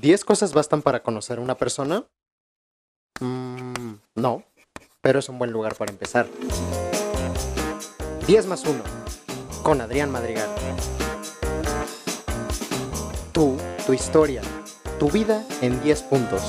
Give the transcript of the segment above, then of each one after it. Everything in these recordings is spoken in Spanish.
¿10 cosas bastan para conocer a una persona? Mm, no, pero es un buen lugar para empezar. 10 más 1, con Adrián Madrigal. Tú, tu historia, tu vida en 10 puntos.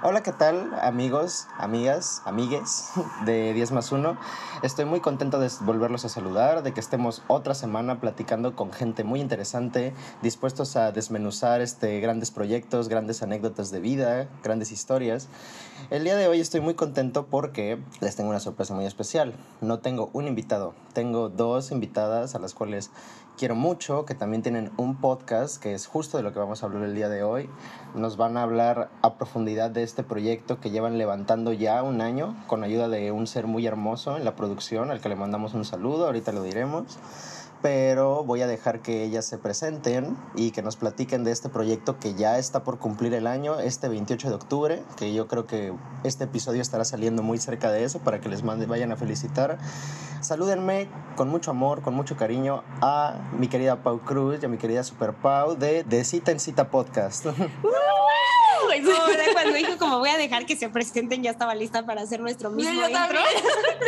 Hola, ¿qué tal amigos, amigas, amigues de 10 más 1? Estoy muy contento de volverlos a saludar, de que estemos otra semana platicando con gente muy interesante, dispuestos a desmenuzar este, grandes proyectos, grandes anécdotas de vida, grandes historias. El día de hoy estoy muy contento porque les tengo una sorpresa muy especial. No tengo un invitado, tengo dos invitadas a las cuales quiero mucho, que también tienen un podcast que es justo de lo que vamos a hablar el día de hoy. Nos van a hablar a profundidad de este proyecto que llevan levantando ya un año con ayuda de un ser muy hermoso en la producción al que le mandamos un saludo, ahorita lo diremos pero voy a dejar que ellas se presenten y que nos platiquen de este proyecto que ya está por cumplir el año, este 28 de octubre, que yo creo que este episodio estará saliendo muy cerca de eso para que les mande, vayan a felicitar. Salúdenme con mucho amor, con mucho cariño a mi querida Pau Cruz y a mi querida Super Pau de De Cita en Cita Podcast. cuando dijo como voy a dejar que se presenten, ya estaba lista para hacer nuestro mismo yo intro.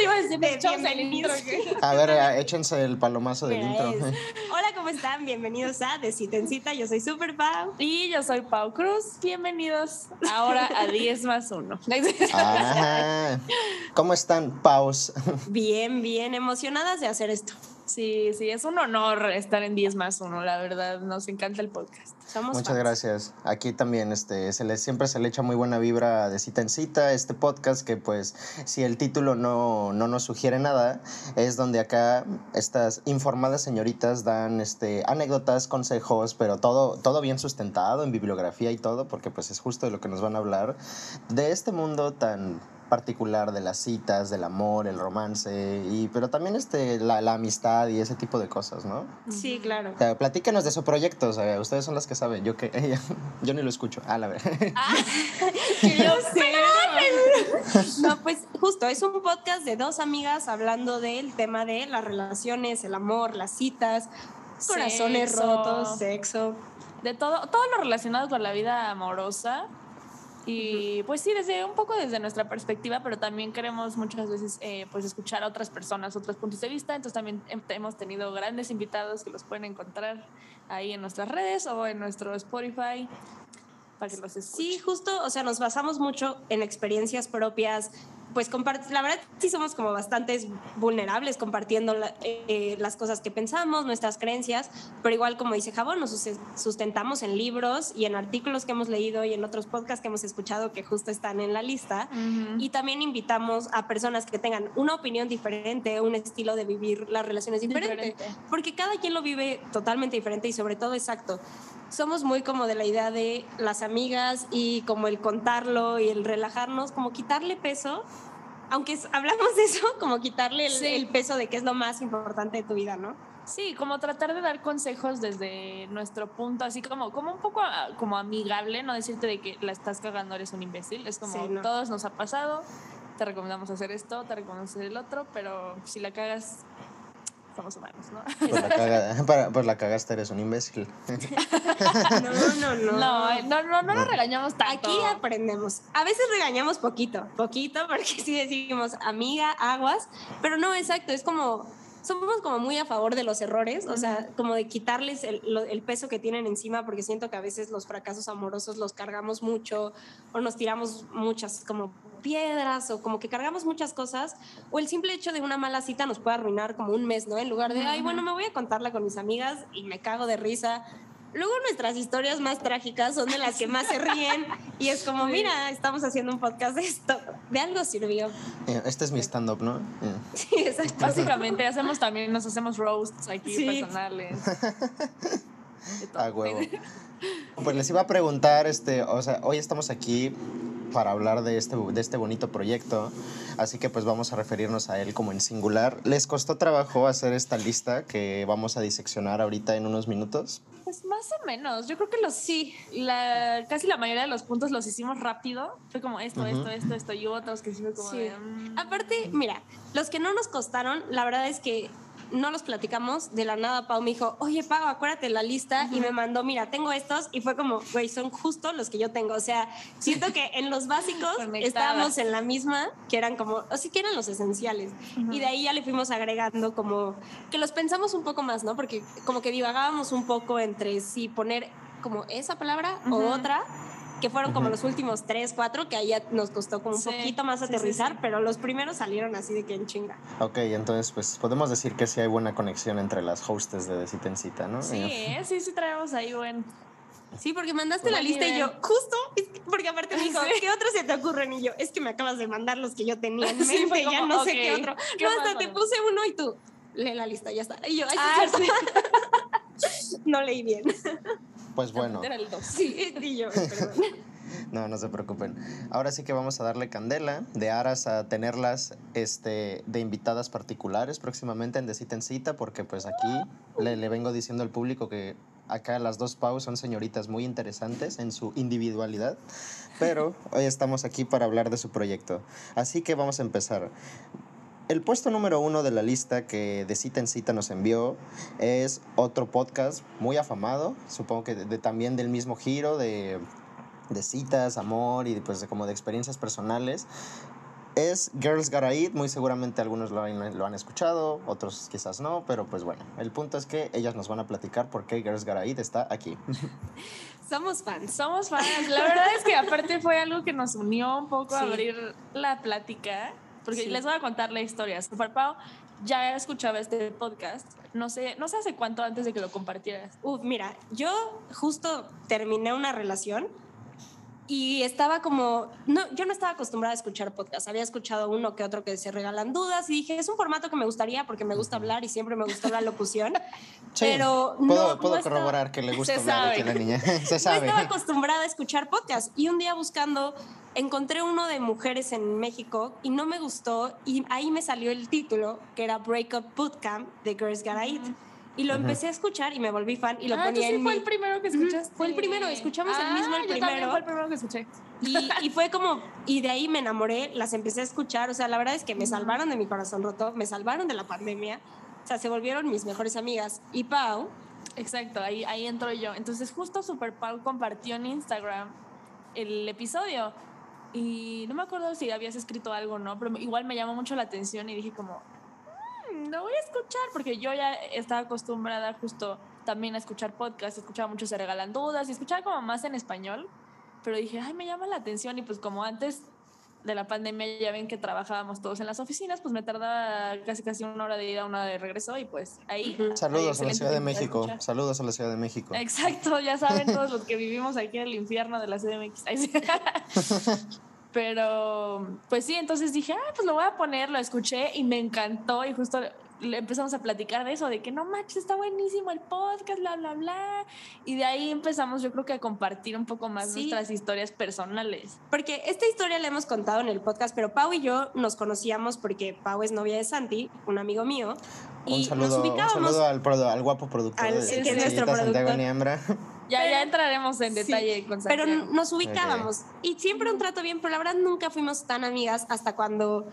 a ver, échense el palomazo del intro. Hola, ¿cómo están? Bienvenidos a De Cita en Cita. Yo soy Super Pau. Y yo soy Pau Cruz. Bienvenidos ahora a 10 más 1. ¿Cómo están, Paus? Bien, bien, emocionadas de hacer esto. Sí, sí, es un honor estar en 10 más 1, la verdad, nos encanta el podcast. Muchas gracias. Aquí también este, se le, siempre se le echa muy buena vibra de cita en cita. Este podcast que pues si el título no, no nos sugiere nada, es donde acá estas informadas señoritas dan este, anécdotas, consejos, pero todo, todo bien sustentado en bibliografía y todo, porque pues es justo de lo que nos van a hablar, de este mundo tan particular de las citas, del amor, el romance, y, pero también este, la, la amistad y ese tipo de cosas, ¿no? Sí, claro. platíquenos de su proyecto, ustedes son las que saben, yo, que, yo ni lo escucho. Ah, la verdad. Ah, yo sé. no, pues justo, es un podcast de dos amigas hablando del tema de las relaciones, el amor, las citas, corazones rotos, sexo. De todo, todo lo relacionado con la vida amorosa y pues sí, desde un poco desde nuestra perspectiva, pero también queremos muchas veces eh, pues escuchar a otras personas, otros puntos de vista. Entonces también hemos tenido grandes invitados que los pueden encontrar ahí en nuestras redes o en nuestro Spotify. Para que los sí, justo, o sea, nos basamos mucho en experiencias propias, pues la verdad sí somos como bastantes vulnerables compartiendo eh, las cosas que pensamos, nuestras creencias, pero igual como dice Jabón, nos sustentamos en libros y en artículos que hemos leído y en otros podcasts que hemos escuchado que justo están en la lista. Y también invitamos a personas que tengan una opinión diferente, un estilo de vivir las relaciones diferente, porque cada quien lo vive totalmente diferente y sobre todo exacto somos muy como de la idea de las amigas y como el contarlo y el relajarnos, como quitarle peso, aunque hablamos de eso, como quitarle el, peso de qué es lo más importante de tu vida, ¿no? Sí, como tratar de dar consejos desde nuestro punto, así como, como un poco ah, como amigable, no decirte de que la estás cagando, eres un imbécil, es como todos nos ha pasado, te recomendamos hacer esto, te recomendamos hacer el otro, pero si la cagas, somos humanos, ¿no? Pues la, pues la cagaste, eres un imbécil. no, no, no. No, no, no, no lo regañamos tanto. Aquí aprendemos. A veces regañamos poquito, poquito, porque sí decimos amiga, aguas, pero no, exacto, es como somos como muy a favor de los errores, o sea, como de quitarles el, el, peso que tienen encima, porque siento que a veces los fracasos amorosos los cargamos mucho o nos tiramos muchas como piedras o como que cargamos muchas cosas, o el simple hecho de una mala cita nos puede arruinar como un mes, ¿no? En lugar de, ay, bueno, me voy a contarla con mis amigas y me cago de risa. Luego nuestras historias más trágicas son de las que más se ríen y es como, mira, estamos haciendo un podcast de esto, de algo sirvió. Eh, este es mi stand-up, ¿no? Sí, exacto. Básicamente hacemos también, nos hacemos roasts aquí personales. A huevo. Pues les iba a preguntar, este, o sea, hoy estamos aquí para hablar de este, de este bonito proyecto, así que pues vamos a referirnos a él como en singular. ¿Les costó trabajo hacer esta lista que vamos a diseccionar ahorita en unos minutos? Más o menos, yo creo que los sí, la, casi la mayoría de los puntos los hicimos rápido, fue como esto, esto, esto, esto, y otros que sí fue como mm. Aparte, mira, los que no nos costaron, la verdad es que no los platicamos. De la nada, Pau me dijo, oye, Pau, acuérdate la lista. Y me mandó, mira, tengo estos. Y fue como, güey, son justo los que yo tengo. O sea, siento que en los básicos estábamos en la misma, que eran como, o sí que eran los esenciales. Y de ahí ya le fuimos agregando como, que los pensamos un poco más, ¿no? Porque como que divagábamos un poco entre si poner como esa palabra o otra que fueron como los últimos tres, cuatro, que ahí ya nos costó como un Sí, poquito más sí, aterrizar, sí. pero los primeros salieron así de que en chinga. Ok, entonces pues podemos decir que sí hay buena conexión entre las hostes de De Cita en Cita, ¿no? Sí, ¿eh? sí, sí traemos ahí buen... Sí, porque mandaste la lista y yo, justo, porque aparte me dijo. ¿qué otros se te ocurren? Y yo, es que me acabas de mandar los que yo tenía en ya no sé qué otro. ¿qué no, hasta te puse uno y tú, lee la lista, ya está. Y yo, ay, sí, Ah, cierto. no leí bien. Pues bueno, Era el 2. Sí, y yo, perdón. no, no se preocupen. Ahora sí que vamos a darle candela de aras a tenerlas este, de invitadas particulares próximamente en De Cita en Cita, porque pues aquí le, le vengo diciendo al público que acá las dos Pau son señoritas muy interesantes en su individualidad, pero hoy estamos aquí para hablar de su proyecto. Así que vamos a empezar. El puesto número uno de la lista que de cita en cita nos envió es otro podcast muy afamado, supongo que de- de- también del mismo giro, de, de citas, amor y pues de, como de experiencias personales. Es Girls Gotta Eat, muy seguramente algunos lo han, lo han escuchado, otros quizás no, pero pues bueno, el punto es que ellas nos van a platicar por qué Girls Gotta Eat está aquí. Somos fans. Somos fans. La verdad es que aparte fue algo que nos unió un poco a abrir la plática. Porque Sí. les voy a contar la historia. Super Pau ya escuchaba este podcast. No sé, no sé hace cuánto antes de que lo compartieras. Uf, mira, yo justo terminé una relación y estaba como, no, yo no estaba acostumbrada a escuchar podcast, había escuchado uno que otro que se regalan dudas y dije, es un formato que me gustaría porque me gusta hablar y siempre me gustó la locución, Sí, pero puedo, no, puedo no estaba- corroborar que le gusta hablar a la niña. Se no sabe. estaba acostumbrada a escuchar podcast y un día buscando encontré uno de mujeres en México y no me gustó y ahí me salió el título que era Breakup Bootcamp de Girls Gotta Eat y lo empecé a escuchar y me volví fan y lo ah, ¿tú ponía sí en fue mi- el primero que escuchaste. fue el primero, escuchamos el mismo el Ah, yo primero. fue el primero que escuché. Y, y fue como, y de ahí me enamoré, las empecé a escuchar, o sea, la verdad es que me salvaron de mi corazón roto, me salvaron de la pandemia, o sea, se volvieron mis mejores amigas. Y Pau, Exacto, ahí, ahí entro yo. Entonces justo Super Pau compartió en Instagram el episodio y no me acuerdo si habías escrito algo o no, pero igual me llamó mucho la atención y dije como, "Mm, lo voy a escuchar porque yo ya estaba acostumbrada justo también a escuchar podcasts, escuchaba mucho Se Regalan Dudas y escuchaba como más en español, pero dije, ay, me llama la atención y pues como antes de la pandemia ya ven que trabajábamos todos en las oficinas, pues me tardaba casi casi una hora de ida, una de regreso y pues ahí... Saludos a la Ciudad de México. escuchar. Saludos a la Ciudad de México. Exacto, ya saben todos los que vivimos aquí en el infierno de la CDMX. Pero, pues sí, entonces dije, ah, pues lo voy a poner, lo escuché y me encantó y justo le empezamos a platicar de eso, de que no manches, está buenísimo el podcast, bla, bla, bla. Y de ahí empezamos yo creo que a compartir un poco más Sí. nuestras historias personales. porque esta historia la hemos contado en el podcast, pero Pau y yo nos conocíamos porque Pau es novia de Santi, un amigo mío, y Un saludo, nos un ubicábamos. saludo al, al guapo productor Al- de que es nuestro Santiago productor. Niembra. Ya, Pero- ya entraremos en Sí, detalle con pero nos ubicábamos y siempre un trato bien, pero la verdad nunca fuimos tan amigas hasta cuando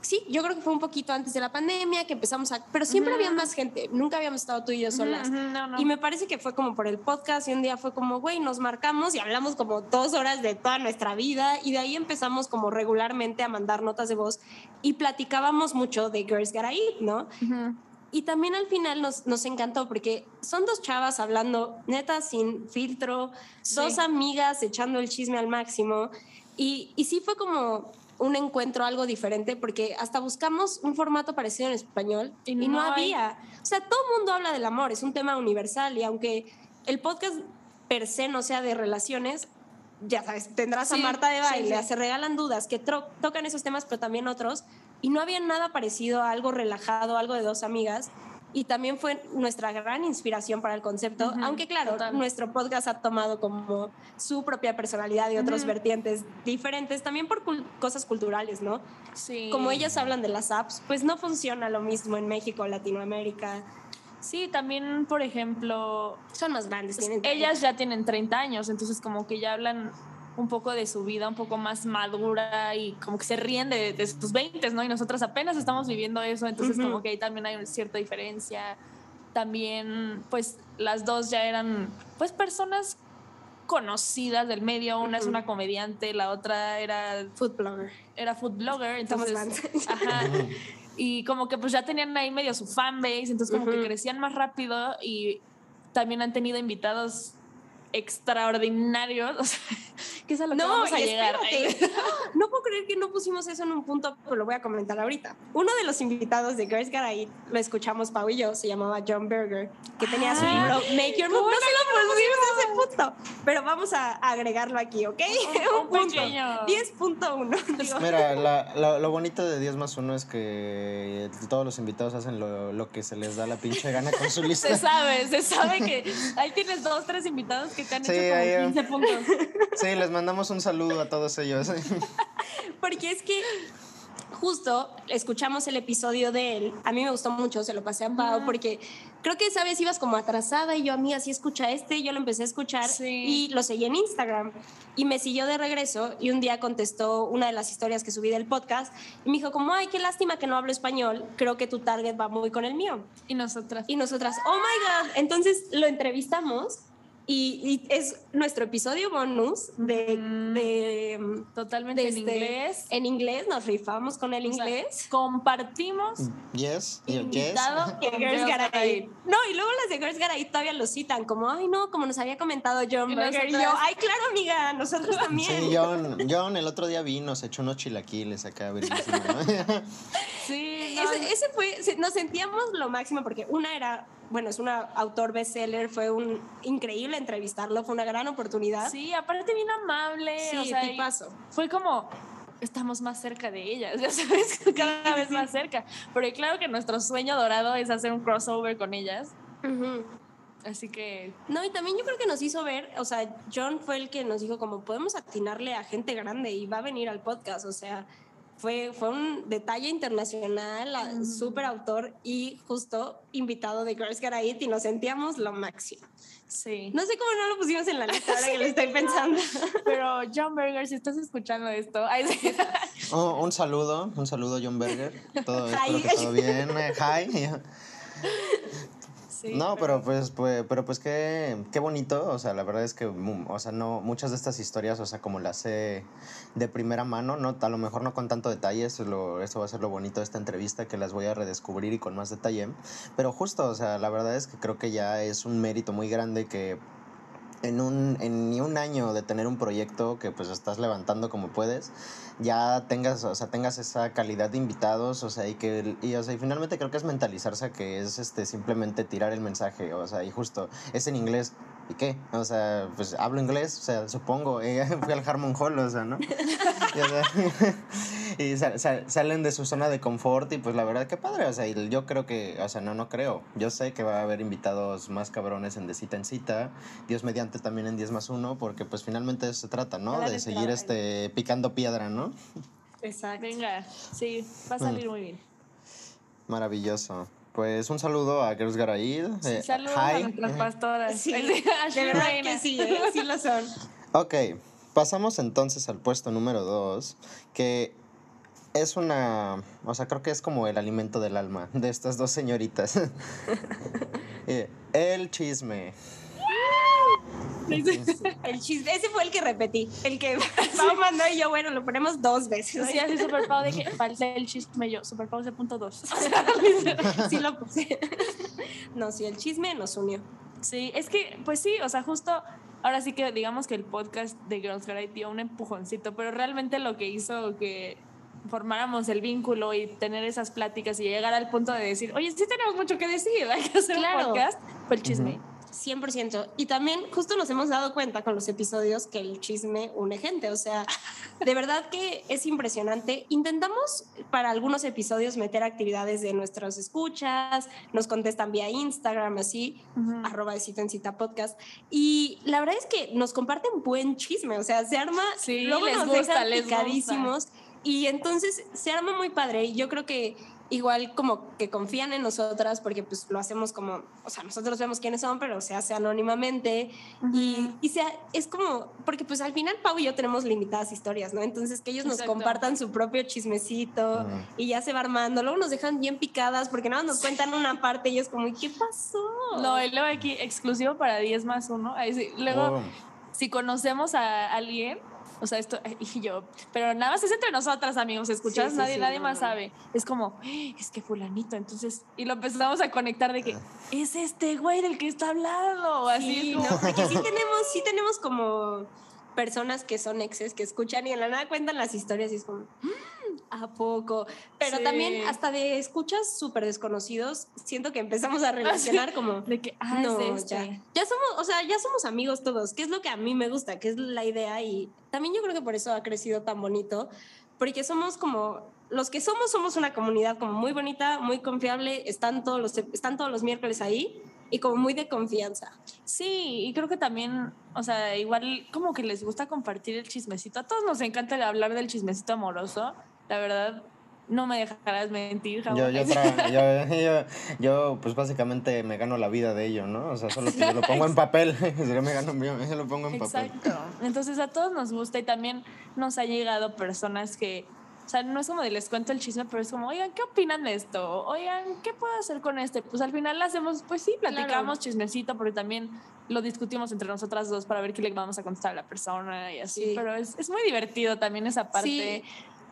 sí, yo creo que fue un poquito antes de la pandemia que empezamos a, pero siempre Ujú. había más gente, nunca habíamos estado tú y yo solas. Ujú, ujú, no, no. Y me parece que fue como por el podcast y un día fue como, güey, nos marcamos y hablamos como dos horas de toda nuestra vida y de ahí empezamos como regularmente a mandar notas de voz y platicábamos mucho de Girls Gotta Eat, ¿no? Ujú. Y también al final nos, nos encantó porque son dos chavas hablando neta sin filtro, dos Sí. amigas echando el chisme al máximo. Y, y sí fue como un encuentro algo diferente porque hasta buscamos un formato parecido en español Y y, no, había. O sea, todo el mundo habla del amor, es un tema universal y aunque el podcast per se no sea de relaciones, ya sabes, tendrás a Marta de baile, sí. se regalan dudas, que tocan esos temas, pero también otros. Y no había nada parecido a algo relajado, algo de dos amigas. Y también fue nuestra gran inspiración para el concepto, aunque claro, total. nuestro podcast ha tomado como su propia personalidad y otros Ujú. vertientes diferentes, también por cul- cosas culturales, ¿no? Sí. Como ellas hablan de las apps, pues no funciona lo mismo en México, Latinoamérica. Sí, también, por ejemplo, Son más grandes, tienen ellas ya tienen 30 años, entonces como que ya hablan un poco de su vida, un poco más madura y como que se ríen de, de sus 20, ¿no? Y nosotros apenas estamos viviendo eso, entonces como que ahí también hay una cierta diferencia. También, pues las dos ya eran, pues, personas conocidas del medio. Una es una comediante, la otra era, Food blogger. era food blogger. Entonces, ajá. Y como que pues ya tenían ahí medio su fanbase, entonces como que crecían más rápido y también han tenido invitados extraordinarios, o sea, que es a lo que vamos a llegar. No puedo creer que no pusimos eso en un punto, pero lo voy a comentar ahorita. Uno de los invitados de Girls Got It, lo escuchamos Pau y yo, se llamaba John Berger, que tenía su Ah, libro Make Your Move. No ¿cómo sé cómo lo pusimos ese punto, pero vamos a agregarlo aquí, ¿ok? Un- un pequeño. 10.1. digo. Mira, la- la- lo bonito de 10 más 1 es que todos los invitados hacen lo, lo que se les da la pinche gana con su lista. Se sabe, se sabe que ahí tienes dos, tres invitados que te han Sí, hecho ahí, como 15 puntos. Sí, les mandamos un saludo a todos ellos. Porque es que justo escuchamos el episodio de él. A mí me gustó mucho, se lo pasé a Pau, Ujú. porque creo que esa vez ibas como atrasada y yo, amiga, sí escucha este, y yo lo empecé a escuchar Sí. y lo seguí en Instagram. Y me siguió de regreso y un día contestó una de las historias que subí del podcast y me dijo como, ay, qué lástima que no hablo español, creo que tu target va muy con el mío. Y nosotras. Y nosotras, oh my God. Entonces lo entrevistamos y, y es nuestro episodio bonus de... Mm, Totalmente de en este- inglés. En inglés, nos rifamos con el O sea, inglés. compartimos Yes, yes. Girls. No, y luego las de Girls Got It todavía lo citan, como, ay, no, como nos había comentado John Y Berger. Y yo, ay, claro, amiga, nosotros también. Sí, John, John el otro día vino, se echó unos chilaquiles acá. Sí, no, Ese, ese fue, nos sentíamos lo máximo porque una era, bueno, es una autor bestseller, fue un increíble entrevistarlo, fue una gran oportunidad. sí, aparte bien amable, Sí, o sea, tipazo. fue como estamos más cerca de ellas, ya sabes, cada vez más cerca. Pero claro que nuestro sueño dorado es hacer un crossover con ellas, así que No, y también yo creo que nos hizo ver, o sea, John fue el que nos dijo como podemos atinarle a gente grande y va a venir al podcast, o sea, fue, fue un detalle internacional, Ujú. súper autor y justo invitado de Girls Got It y nos sentíamos lo máximo. sí. No sé cómo no lo pusimos en la lista ahora que lo estoy pensando. Pero John Berger, si estás escuchando esto, ay, sí. Oh, un saludo, un saludo John Berger. Todo, espero Hi. que todo bien. Hi. Sí, No, pero pues, pues, pero pues qué, qué bonito, o sea, la verdad es que, mm, o sea, no, muchas de estas historias, o sea, como las sé de primera mano, no, a lo mejor no con tanto detalle, eso, es lo, eso va a ser lo bonito de esta entrevista, que las voy a redescubrir y con más detalle, pero justo, o sea, la verdad es que creo que ya es un mérito muy grande que en un, en ni un año de tener un proyecto que pues estás levantando como puedes, ya tengas, o sea, tengas esa calidad de invitados, o sea, y que, y, o sea, y finalmente creo que es mentalizarse que es este, simplemente tirar el mensaje, o sea, y justo, es en inglés, ¿y qué? O sea, pues hablo inglés, o sea, supongo, eh, fui al Harmon Hall, o sea, ¿no? y sa- sa- salen de su zona de confort y pues la verdad que padre, o sea, y yo creo que, o sea, no, no creo, yo sé que va a haber invitados más cabrones en de cita en cita, Dios mediante también en 10 más 1, porque pues finalmente eso se trata, ¿no? De seguir este, picando piedra, ¿no? Exacto. Venga, sí, va a salir muy bien. Maravilloso. Pues un saludo a Girls Got It. eh, Saludos hi. a nuestras pastoras. Sí, de verdad que sí, ¿eh? sí lo son. Ok, pasamos entonces al puesto número 2, que es una, o sea, creo que es como el alimento del alma de estas dos señoritas. Eh, el chisme. El chiste, ese fue el que repetí, el que Pau mandó y yo, bueno, lo ponemos dos veces. Sí, así super Pau de que falta el chisme yo, super Pau de punto dos. sí lo puse. No, sí, el chisme nos unió. Sí, es que, pues sí, o sea, justo ahora sí que digamos que el podcast de Girls It dio un empujoncito, pero realmente lo que hizo que formáramos el vínculo y tener esas pláticas y llegar al punto de decir, oye, sí tenemos mucho que decir, hay que hacer Claro. un podcast, fue el chisme. 100%. Y también justo nos hemos dado cuenta con los episodios que el chisme une gente. O sea, de verdad que es impresionante. Intentamos para algunos episodios meter actividades de nuestras escuchas, nos contestan vía Instagram, así, arroba de cita en cita podcast. Y la verdad es que nos comparten buen chisme. O sea, se arma, Sí, luego les nos gusta, dejan les gusta. Y entonces se arma muy padre. Y yo creo que igual como que confían en nosotras porque pues lo hacemos como, o sea, nosotros vemos quiénes son, pero se hace anónimamente y, y sea, es como, porque pues al final Pau y yo tenemos limitadas historias, ¿no? Entonces que ellos nos Exacto. compartan su propio chismecito Ujú. y ya se va armando, luego nos dejan bien picadas porque nada más nos cuentan una parte y es como, ¿qué pasó? No, y luego aquí exclusivo para 10 más 1. Luego, Oh. si conocemos a alguien, o sea, esto, y yo, pero nada más es entre nosotras, amigos, ¿escuchas? Sí, sí, nadie sí, nadie no, más no. sabe. Es como, "Ah, es que fulanito, entonces, y lo empezamos a conectar de que es este güey del que está hablando, así. Sí, es como- no, porque sí tenemos, sí tenemos como personas que son exes que escuchan y en la nada cuentan las historias y es como, "Mm, ¿a poco? Pero Sí. también hasta de escuchas súper desconocidos, siento que empezamos a relacionar como... De que, ah, no, es este. ya. Ya somos, o sea, ya somos amigos todos, que es lo que a mí me gusta, que es la idea y también yo creo que por eso ha crecido tan bonito, porque somos como los que somos somos una comunidad como muy bonita, muy confiable, están todos los están todos los miércoles ahí y como muy de confianza. Sí, y creo que también, o sea, igual como que les gusta compartir el chismecito. A todos nos encanta hablar del chismecito amoroso. La verdad, no me dejarás mentir, Javo. Yo, yo, yo, yo, yo, pues básicamente me gano la vida de ello, ¿no? O sea, solo que yo lo pongo en papel. yo me gano, yo, yo lo pongo en papel. Exacto. Entonces a todos nos gusta y también nos ha llegado personas que, o sea, no es como de les cuento el chisme, pero es como, oigan, ¿qué opinan de esto? Oigan, ¿qué puedo hacer con este? Pues al final hacemos, pues sí, platicamos chismecito, porque también lo discutimos entre nosotras dos para ver qué le vamos a contestar a la persona y así. Sí. Pero es, es muy divertido también esa parte.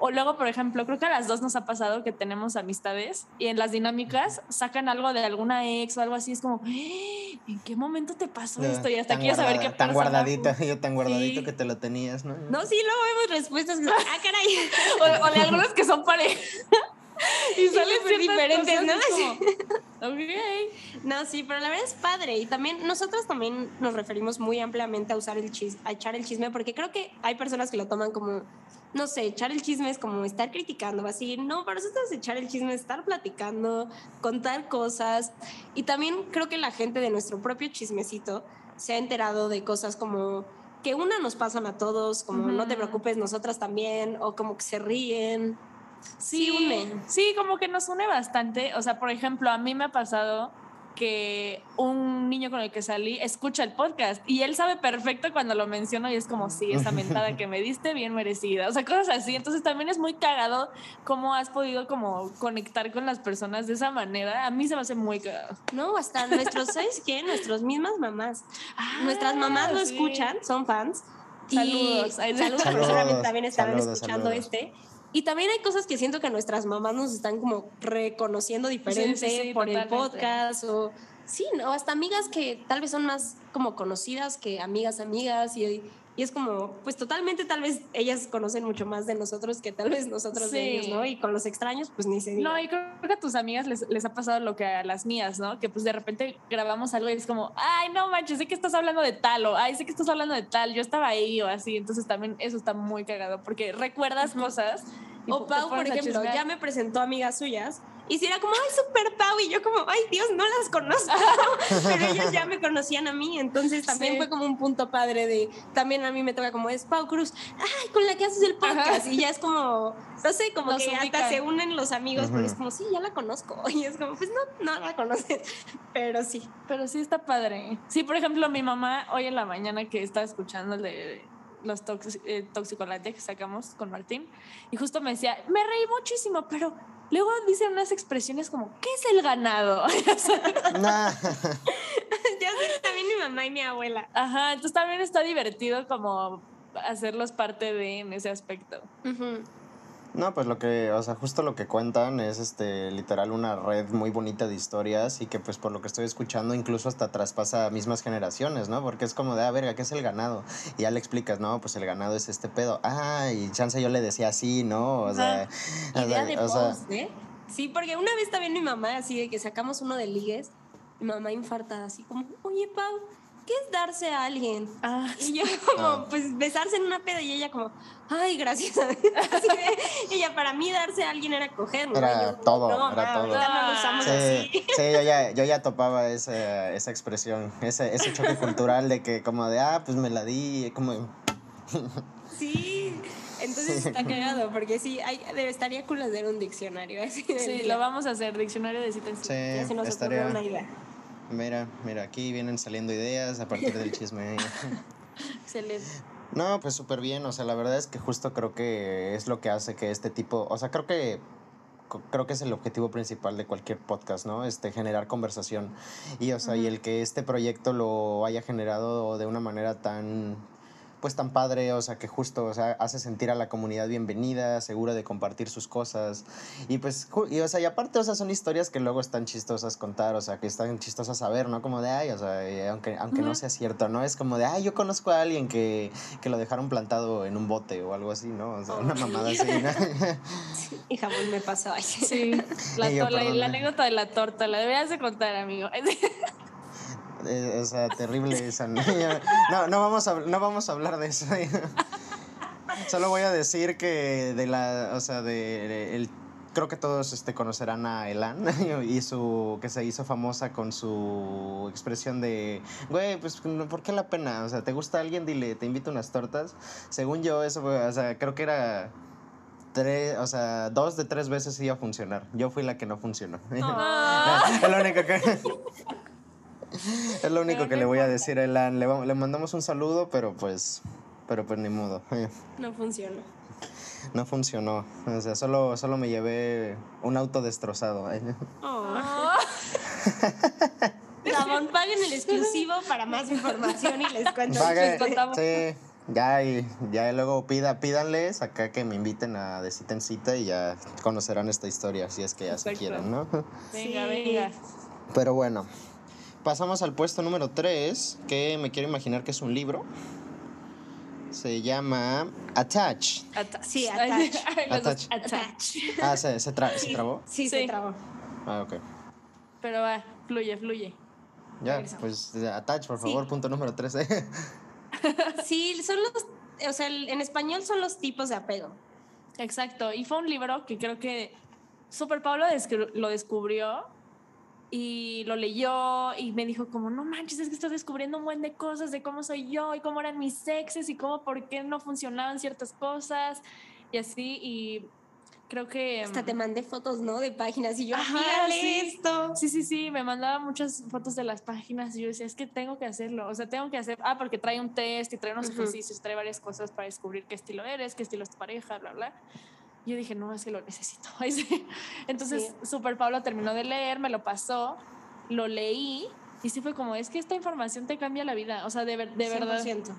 O luego, por ejemplo, creo que a las dos nos ha pasado que tenemos amistades y en las dinámicas sacan algo de alguna ex o algo así. Es como, "Eh, ¿en qué momento te pasó esto? Y hasta quiero saber qué guardada- Tan guardadito, yo tan guardadito Sí. que te lo tenías, ¿no? No, sí, luego vemos respuestas ah, caray. o, o de algunos que son pareja. y salen diferentes, ¿no? es como, ok. No, sí, pero la verdad es padre. Y también nosotros también nos referimos muy ampliamente a usar el chis, a echar el chisme, porque creo que hay personas que lo toman como, no sé, echar el chisme es como estar criticando, así. No, para nosotros echar el chisme es estar platicando, contar cosas. Y también creo que la gente de nuestro propio chismecito se ha enterado de cosas como que una nos pasan a todos, como no te preocupes, nosotras también, o como que se ríen. Sí, Sí, une. Sí, como que nos une bastante. O sea, por ejemplo, a mí me ha pasado que un niño con el que salí escucha el podcast y él sabe perfecto cuando lo menciono y es como, sí, esa mentada que me diste, bien merecida. O sea, cosas así. Entonces también es muy cagado cómo has podido como conectar con las personas de esa manera. A mí se me hace muy cagado. No, hasta nuestros, ¿sabes qué? Nuestras mismas mamás. Nuestras mamás lo Ah, sí. escuchan, son fans. y- Saludos. Saludos, Saludos, seguramente también estarán saludos, escuchando saludos. este. Y también hay cosas que siento que nuestras mamás nos están como reconociendo diferente Sí, sí, sí, por el podcast o sí, no, hasta amigas que tal vez son más como conocidas que amigas amigas y, y es como pues totalmente tal vez ellas conocen mucho más de nosotros que tal vez nosotros de Sí. ellos, ¿no? Y con los extraños pues ni se diga. No, y creo que a tus amigas les, les ha pasado lo que a las mías, ¿no? Que pues de repente grabamos algo y es como, ay, no manches, sé que estás hablando de tal, o ay, sé que estás hablando de tal, yo estaba ahí, o así. Entonces también eso está muy cagado, porque recuerdas cosas. O Pau, por ejemplo, ya me presentó amigas suyas y si era como, ay, super Pau, y yo como, ay, Dios, no las conozco, pero ellos ya me conocían a mí, entonces también Sí. fue como un punto padre de, también a mí me toca como, es Pau Cruz, ay, con la que haces el podcast, y ya es como, no sé, como Nos que hasta ubican. se unen los amigos, pero es como, sí, ya la conozco, y es como, pues no, no la conoces, pero sí. Pero sí está padre. Sí, por ejemplo, mi mamá hoy en la mañana que estaba escuchando el de los toxi- eh, toxicolate que sacamos con Martín, y justo me decía, me reí muchísimo, pero luego dicen unas expresiones como, ¿qué es el ganado? Nah. ya sé, también mi mamá y mi abuela. Ajá, entonces también está divertido como hacerlos parte de en ese aspecto. Ujú. No, pues lo que, o sea, justo lo que cuentan es este literal una red muy bonita de historias y que pues por lo que estoy escuchando incluso hasta traspasa a mismas generaciones, ¿no? Porque es como de, ah, verga, ¿qué es el ganado? Y ya le explicas, no, pues el ganado es este pedo. Ah, y chance yo le decía así, ¿no? O sea, Idea sea, de o sea, ¿eh? Sí, porque una vez también mi mamá, así de que sacamos uno de ligues, mi mamá infartada, así como, oye, Pau, ¿qué es darse a alguien? Ah, Y yo como, Ah. pues besarse en una peda y ella como, ay, gracias. Ella, para mí darse a alguien era coger, ¿no? Era yo, todo, no, era ma, todo. no lo usamos Sí, así. sí, yo ya, yo ya topaba esa, esa expresión, ese, ese choque cultural de que como de, ah, pues me la di, como... Sí. Entonces está cagado, porque sí, hay, estaría cool hacer un diccionario. Así Sí, día. lo vamos a hacer, diccionario de citas. Sí, Ya se nos estaría. ocurrió una idea. Mira, mira, aquí vienen saliendo ideas a partir del chisme. Excelente. No, pues súper bien, o sea, la verdad es que justo creo que es lo que hace que este tipo, o sea, creo que creo que es el objetivo principal de cualquier podcast, ¿no? Este generar conversación y o sea, y el que este proyecto lo haya generado de una manera tan pues tan padre, o sea, que justo, o sea, hace sentir a la comunidad bienvenida, segura de compartir sus cosas. Y pues, y, o sea, y aparte, o sea, son historias que luego están chistosas contar, o sea, que están chistosas saber, ¿no? Como de, ay, o sea, eh, aunque, aunque no sea cierto, ¿no? Es como de, ay, yo conozco a alguien que, que lo dejaron plantado en un bote o algo así, ¿no? O sea, una mamada así, ¿no? Y jamón me pasó. Ay. Sí, la, yo, la anécdota de la torta, la deberías de contar, amigo. Eh, o sea, terrible esa. ¿no? No, no vamos a, no vamos a hablar de eso. Solo voy a decir que de la, o sea, de, de el creo que todos este conocerán a Elan y su que se hizo famosa con su expresión de, güey, pues ¿por qué la pena? O sea, ¿te gusta alguien? Dile, te invito unas tortas. Según yo eso, o sea, creo que era tres, o sea, dos de tres veces iba a funcionar. Yo fui la que no funcionó. es lo único que es lo único que le voy a decir a Elan. Le, le mandamos un saludo, pero pues pero pues ni modo. No funcionó. No funcionó. O sea, solo, solo me llevé un auto destrozado. Oh. Ramón, paguen el exclusivo para más información y les cuento. Pague- les contamos. sí, ya, y ya luego pida, pídanles acá que me inviten a de cita en cita y ya conocerán esta historia, si es que ya se quieren, ¿no? Venga, Sí. venga. Pero bueno, pasamos al puesto número 3, que me quiero imaginar que es un libro. Se llama Attach. Attach. Sí, attach. Attach. attach. Ah, ¿se, se, tra- ¿se trabó? Sí, Sí. se trabó. Ah, ok. Pero va, fluye, fluye. Ya, Regresamos. pues Attach, por Sí. favor, punto número 3. Sí, son los, o sea, en español son los tipos de apego. Exacto. Y fue un libro que creo que Super Pablo lo descubrió y lo leyó y me dijo como, no manches, es que estoy descubriendo un buen de cosas de cómo soy yo y cómo eran mis sexes y cómo por qué no funcionaban ciertas cosas y así. Y creo que... Hasta te mandé fotos, ¿no? De páginas y yo, Ajá, sí. esto. Sí, sí, sí, me mandaba muchas fotos de las páginas y yo decía, es que tengo que hacerlo, o sea, tengo que hacer, ah, porque trae un test y trae unos ejercicios, trae varias cosas para descubrir qué estilo eres, qué estilo es tu pareja, bla, bla. Yo dije, no, es que lo necesito. Ay, sí. Entonces, Super Pablo terminó de leer, me lo pasó, lo leí y sí fue como, es que esta información te cambia la vida, o sea, de, de verdad. 100%.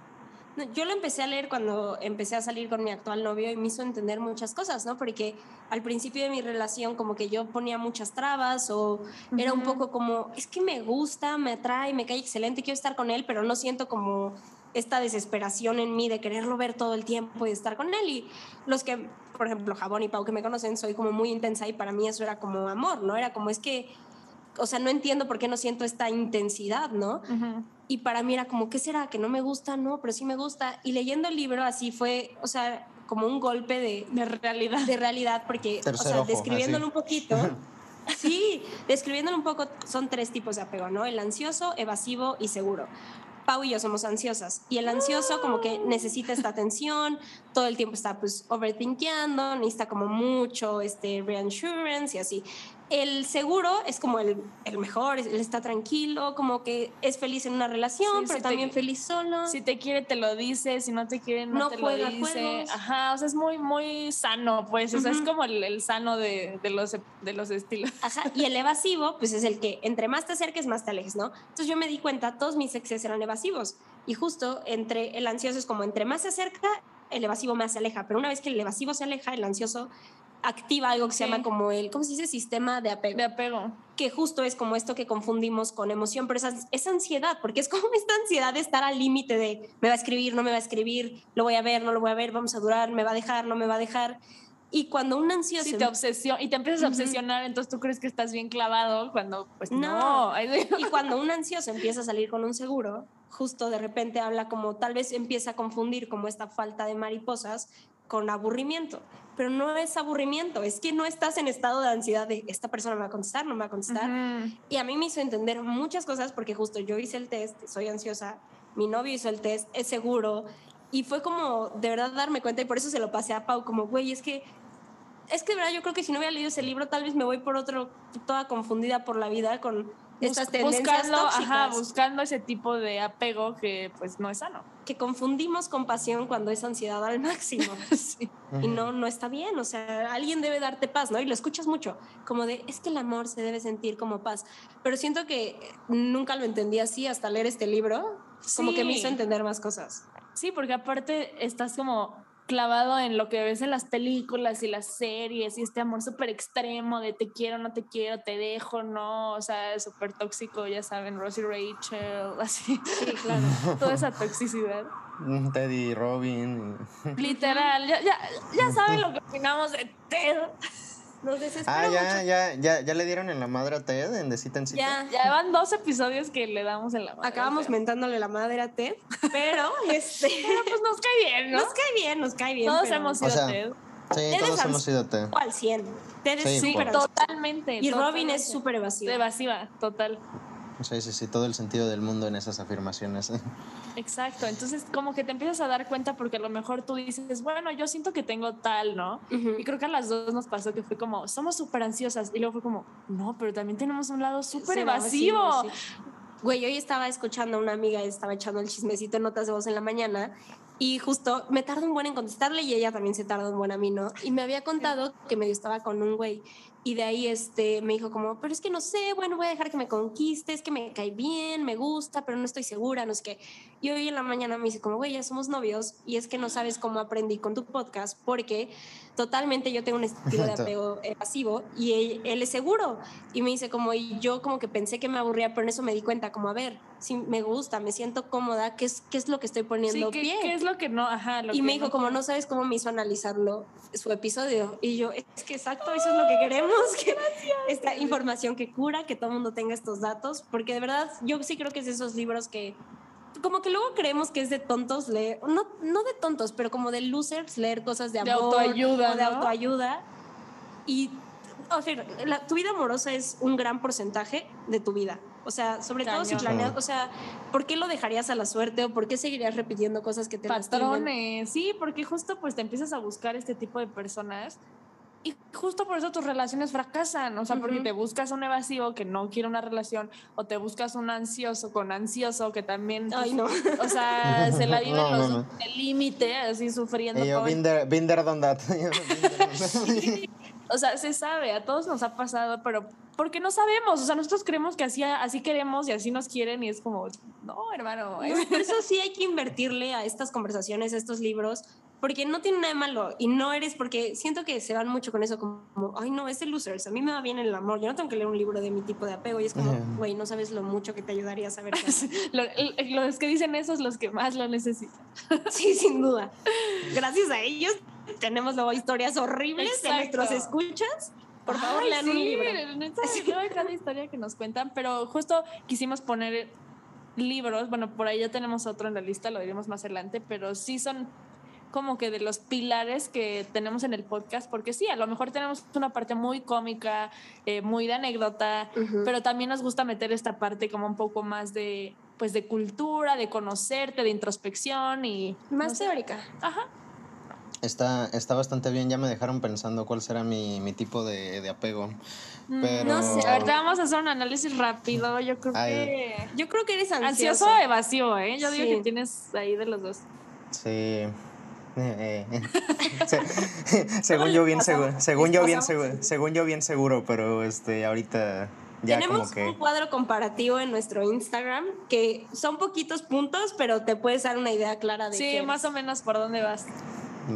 No, Yo lo empecé a leer cuando empecé a salir con mi actual novio y me hizo entender muchas cosas, ¿no? Porque al principio de mi relación como que yo ponía muchas trabas o era un poco como, es que me gusta, me atrae, me cae excelente, quiero estar con él, pero no siento como esta desesperación en mí de quererlo ver todo el tiempo y de estar con él. Y los que, por ejemplo, Jabón y Pau que me conocen, soy como muy intensa y para mí eso era como amor, ¿no? Era como, es que, o sea, no entiendo por qué no siento esta intensidad, ¿no? Y para mí era como, ¿qué será? ¿Que no me gusta? No, pero sí me gusta. Y leyendo el libro así fue, o sea, como un golpe de, De realidad. de realidad, porque, o Tercer sea, ojo, describiéndolo así. un poquito, sí, describiéndolo un poco, son tres tipos de apego, ¿no? El ansioso, evasivo y seguro. Pau y yo somos ansiosas. Y el ansioso como que necesita esta atención, todo el tiempo está pues overthinkeando, necesita como mucho este reassurance y así. El seguro es como el, el mejor, él está tranquilo, como que es feliz en una relación, Sí, pero te- también feliz solo. Si te quiere, te lo dice. Si no te quiere, no, No te juega lo dice. juegos. Ajá, o sea, es muy, muy sano, pues. O sea, es como el, el sano de, de, los, de los estilos. Ajá, y el evasivo, pues es el que entre más te acerques, más te alejes, ¿no? Entonces yo me di cuenta, todos mis exes eran evasivos. Y justo entre el ansioso es como entre más se acerca, el evasivo más se aleja. Pero una vez que el evasivo se aleja, el ansioso activa algo que se Sí. llama como el, ¿cómo se dice? Sistema de apego. De apego. que justo es como esto que confundimos con emoción, pero esa, esa ansiedad, porque es como esta ansiedad de estar al límite de me va a escribir, no me va a escribir, lo voy a ver, no lo voy a ver, vamos a durar, me va a dejar, no me va a dejar. Y cuando un ansioso... Si te obsesiona y te empiezas a obsesionar, entonces tú crees que estás bien clavado cuando, pues no. No. Y cuando un ansioso empieza a salir con un seguro, justo de repente habla como tal vez empieza a confundir como esta falta de mariposas con aburrimiento. Pero no es aburrimiento, es que no estás en estado de ansiedad de esta persona me va a contestar, no me va a contestar. Y a mí me hizo entender muchas cosas porque justo yo hice el test, soy ansiosa, mi novio hizo el test, es seguro Y fue como de verdad darme cuenta y por eso se lo pasé a Pau, como, güey, es que, es que de verdad yo creo que si no hubiera leído ese libro, tal vez me voy por otro, toda confundida por la vida con estas tendencias buscando, tóxicas. ajá, buscando ese tipo de apego que pues no es sano. que confundimos con pasión cuando es ansiedad al máximo. Sí. Y no, no está bien, o sea, alguien debe darte paz, ¿no? Y lo escuchas mucho, como de, es que el amor se debe sentir como paz. Pero siento que nunca lo entendí así hasta leer este libro, como que me Sí. hizo entender más cosas. Sí, porque aparte estás como clavado en lo que ves en las películas y las series y este amor súper extremo de te quiero, no te quiero, te dejo, no, o sea, súper tóxico, ya saben, Rosie Rachel, así, Sí, claro. toda esa toxicidad. Teddy, Robin. Literal, ya, ya, ya saben lo que opinamos de Ted. Nos desespera Ah, ya, mucho. ya, ya, ya le dieron en la madre a Ted en De Cita en Cita. Ya, Ya van dos episodios que le damos en la madre, acabamos mentándole la madre a Ted, pero este, Pero pues nos cae bien, ¿no? nos cae bien, nos cae bien. Todos pero hemos sido O sea, Ted. Sí, Ted todos hemos sido Ted. al 100. Ted es Sí, súper totalmente. Y Robin es súper evasiva. Evasiva, total. Sí, sí, sí, todo el sentido del mundo en esas afirmaciones. Exacto, entonces como que te empiezas a dar cuenta porque a lo mejor tú dices, bueno, yo siento que tengo tal, ¿no? Ujú. Y creo que a las dos nos pasó que fue como, somos súper ansiosas. Y luego fue como, no, pero también tenemos un lado súper evasivo. sí. Güey, hoy estaba escuchando a una amiga, estaba echando el chismecito en notas de voz en la mañana y justo me tardó un buen en contestarle y ella también se tardó un buen a mí, ¿no? Y me había contado que medio estaba con un güey y de ahí este, me dijo como, pero es que no sé, bueno, voy a dejar que me conquiste, es que me cae bien, me gusta, pero no estoy segura, no sé qué. Y hoy en la mañana me dice como, güey, ya somos novios y es que no sabes cómo aprendí con tu podcast porque totalmente yo tengo un estilo de apego evasivo y él, él es seguro. Y me dice como, y yo como que pensé que me aburría, pero en eso me di cuenta como, a ver, si me gusta, me siento cómoda, ¿qué es, qué es lo que estoy Sí, poniendo ¿qué, pie? qué es lo que no? Ajá, lo y que me dijo, como no sabes cómo me hizo analizarlo su episodio. Y yo, es que exacto, eso es lo que queremos, que esta información que cura, que todo el mundo tenga estos datos, porque de verdad yo sí creo que es de esos libros que como que luego creemos que es de tontos leer, no, no de tontos, pero como de losers leer cosas de De amor autoayuda, o de ¿no? autoayuda. Y, o sea, la- tu vida amorosa es un gran porcentaje de tu vida. O sea, sobre todo si planeas, o sea, ¿por qué lo dejarías a la suerte o por qué seguirías repitiendo cosas que te lastiman? patrones. Sí, porque justo pues te empiezas a buscar este tipo de personas y justo por eso tus relaciones fracasan, o sea, porque te buscas un evasivo que no quiere una relación o te buscas un ansioso con ansioso que también, pues, Ay, no. o sea, se la viven No, los no. límite, así sufriendo Y yo, been there, done that. That. O sea, se sabe, a todos nos ha pasado, pero porque no sabemos, o sea, nosotros creemos que así, así queremos y así nos quieren y es como, no, hermano. No, por eso sí hay que invertirle a estas conversaciones, a estos libros, porque no tiene nada de malo y no eres, porque siento que se van mucho con eso, como, ay, no, es de losers, a mí me va bien el amor, yo no tengo que leer un libro de mi tipo de apego y es como, güey, no sabes lo mucho que te ayudaría a saber. qué hacer". Lo- los que dicen eso es los que más lo necesitan. sí, sin duda. Gracias a ellos tenemos luego historias horribles de Exacto. nuestros escuchas. Por favor, Ay, lean sí, un libro. neta, luego cada historia que nos cuentan, pero justo quisimos poner libros, bueno, por ahí ya tenemos otro en la lista, lo diremos más adelante, pero sí son como que de los pilares que tenemos en el podcast, porque sí, a lo mejor tenemos una parte muy cómica, eh, muy de anécdota, pero también nos gusta meter esta parte como un poco más de, pues, de cultura, de conocerte, de introspección y... Más no sé. teórica. Ajá. Está, está bastante bien, ya me dejaron pensando cuál será mi, mi tipo de, de apego. Pero... Mm, no sé, Ahorita vamos a hacer un análisis rápido, yo creo Ay. que... Yo creo que eres ansioso. Ansioso o evasivo, ¿eh? Yo digo que tienes ahí de los dos. Sí. Eh, eh. Se- según yo bien seguro, según yo bien seguro, según yo bien seguro, pero este ahorita ya Tenemos como que un cuadro comparativo en nuestro Instagram que son poquitos puntos, pero te puedes dar una idea clara de Sí, qué más o menos por dónde vas.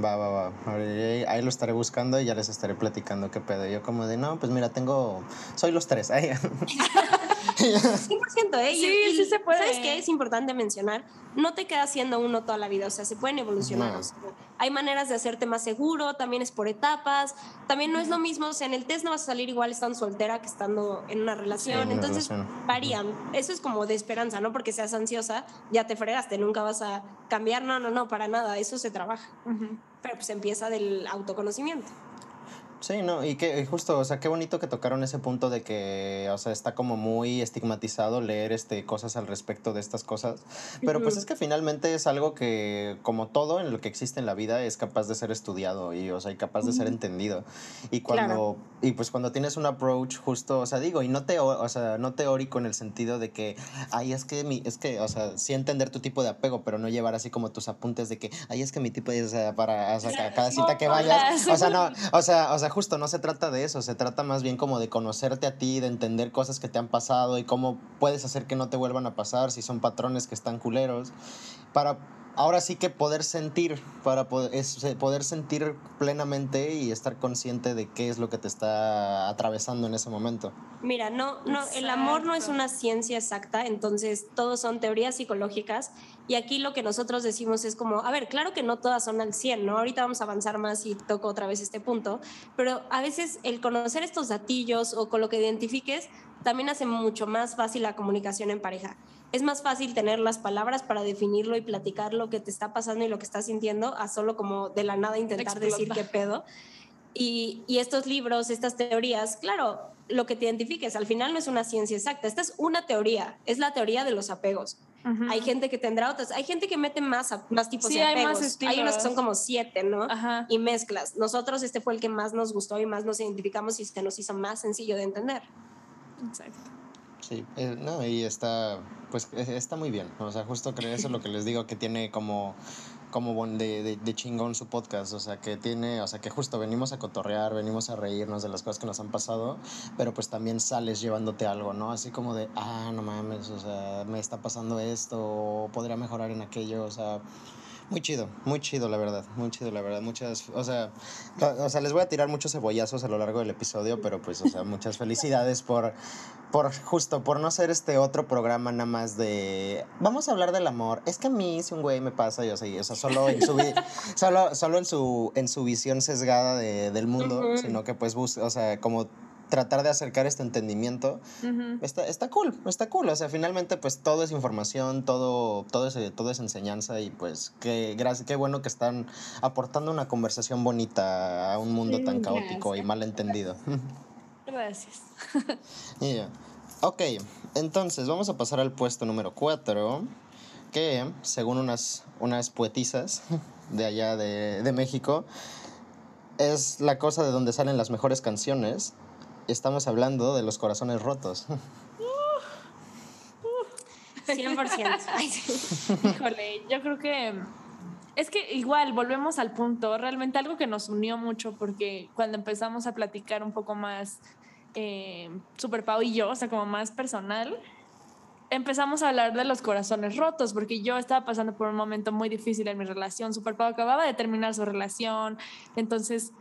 va va va. Ahí, ahí lo estaré buscando y ya les estaré platicando qué pedo. Yo como de, no, pues mira, tengo soy los tres. Ay, 100%, ¿eh? Sí, y, sí se puede. ¿Sabes qué? Es importante mencionar, no te quedas siendo uno toda la vida, o sea, se pueden evolucionar. No. o sea, hay maneras de hacerte más seguro, también es por etapas, también no es lo mismo, o sea, en el test no vas a salir igual estando soltera que estando en una relación, en una entonces relación. varían. Eso es como de esperanza, no porque seas ansiosa, ya te fregaste, nunca vas a cambiar, no, no, no, para nada, eso se trabaja. Pero pues empieza del autoconocimiento. Sí, no, y que justo, o sea, qué bonito que tocaron ese punto de que, o sea, está como muy estigmatizado leer este cosas al respecto de estas cosas, pero pues es que finalmente es algo que como todo en lo que existe en la vida es capaz de ser estudiado y o sea, y capaz de ser entendido. Y cuando y pues cuando tienes un approach justo, o sea, digo, y no te o sea, no teórico en el sentido de que ay, es que mi es que, o sea, sí entender tu tipo de apego, pero no llevar así como tus apuntes de que ay, es que mi tipo es o sea, para o sea, cada cita que vayas, o sea, no, o sea, o sea, justo no se trata de eso, se trata más bien como de conocerte a ti, de entender cosas que te han pasado y cómo puedes hacer que no te vuelvan a pasar, si son patrones que están culeros, para ahora sí que poder sentir, para poder, poder sentir plenamente y estar consciente de qué es lo que te está atravesando en ese momento. Mira, no, no, el amor no es una ciencia exacta, entonces todos son teorías psicológicas y aquí lo que nosotros decimos es como, a ver, claro que no todas son al 100, ¿no? Ahorita vamos a avanzar más y toco otra vez este punto, pero a veces el conocer estos datillos o con lo que identifiques también hace mucho más fácil la comunicación en pareja es más fácil tener las palabras para definirlo y platicar lo que te está pasando y lo que estás sintiendo, a solo como de la nada intentar decir qué pedo. Y, y, estos libros, estas teorías, claro, lo que te identifiques, al final no es una ciencia exacta, esta es una teoría, es la teoría de los apegos. Hay gente que tendrá otras, hay gente que mete más, más tipos de apegos. Hay, hay, unos que son como siete, ¿no? Y mezclas. Nosotros este fue el que más nos gustó y más nos identificamos y se nos hizo más sencillo de entender. Exacto. Sí, eh, no, y está, pues e, está muy bien. O sea, justo creo eso es lo que les digo, que tiene como, como de, de, chingón su podcast. O sea, que tiene, o sea, que justo venimos a cotorrear, venimos a reírnos de las cosas que nos han pasado, pero pues también sales llevándote algo, ¿no? Así como de, ah, no mames, o sea, me está pasando esto, podría mejorar en aquello, o sea muy chido, muy chido, la verdad. Muy chido, la verdad. Muchas, o sea, o sea, les voy a tirar muchos cebollazos a lo largo del episodio, pero pues, o sea, muchas felicidades por, por justo, por no ser este otro programa nada más de, vamos a hablar del amor. Es que a mí, si un güey me pasa, yo sé, o sea, solo en su, solo, solo en su, en su visión sesgada de, del mundo, sino que pues, o sea, como tratar de acercar este entendimiento, está, está cool, está cool. O sea, finalmente, pues todo es información, todo, todo, es, todo es enseñanza y pues qué, gracias, qué bueno que están aportando una conversación bonita a un mundo tan caótico y mal entendido. Gracias. Ok, entonces vamos a pasar al puesto número 4, que según unas, unas poetisas de allá de, de México, es la cosa de donde salen las mejores canciones estamos hablando de los corazones rotos. 100%. Híjole, yo creo que es que igual volvemos al punto, realmente algo que nos unió mucho porque cuando empezamos a platicar un poco más eh, Super Pau y yo, o sea, como más personal, empezamos a hablar de los corazones rotos porque yo estaba pasando por un momento muy difícil en mi relación. Super Pau acababa de terminar su relación, entonces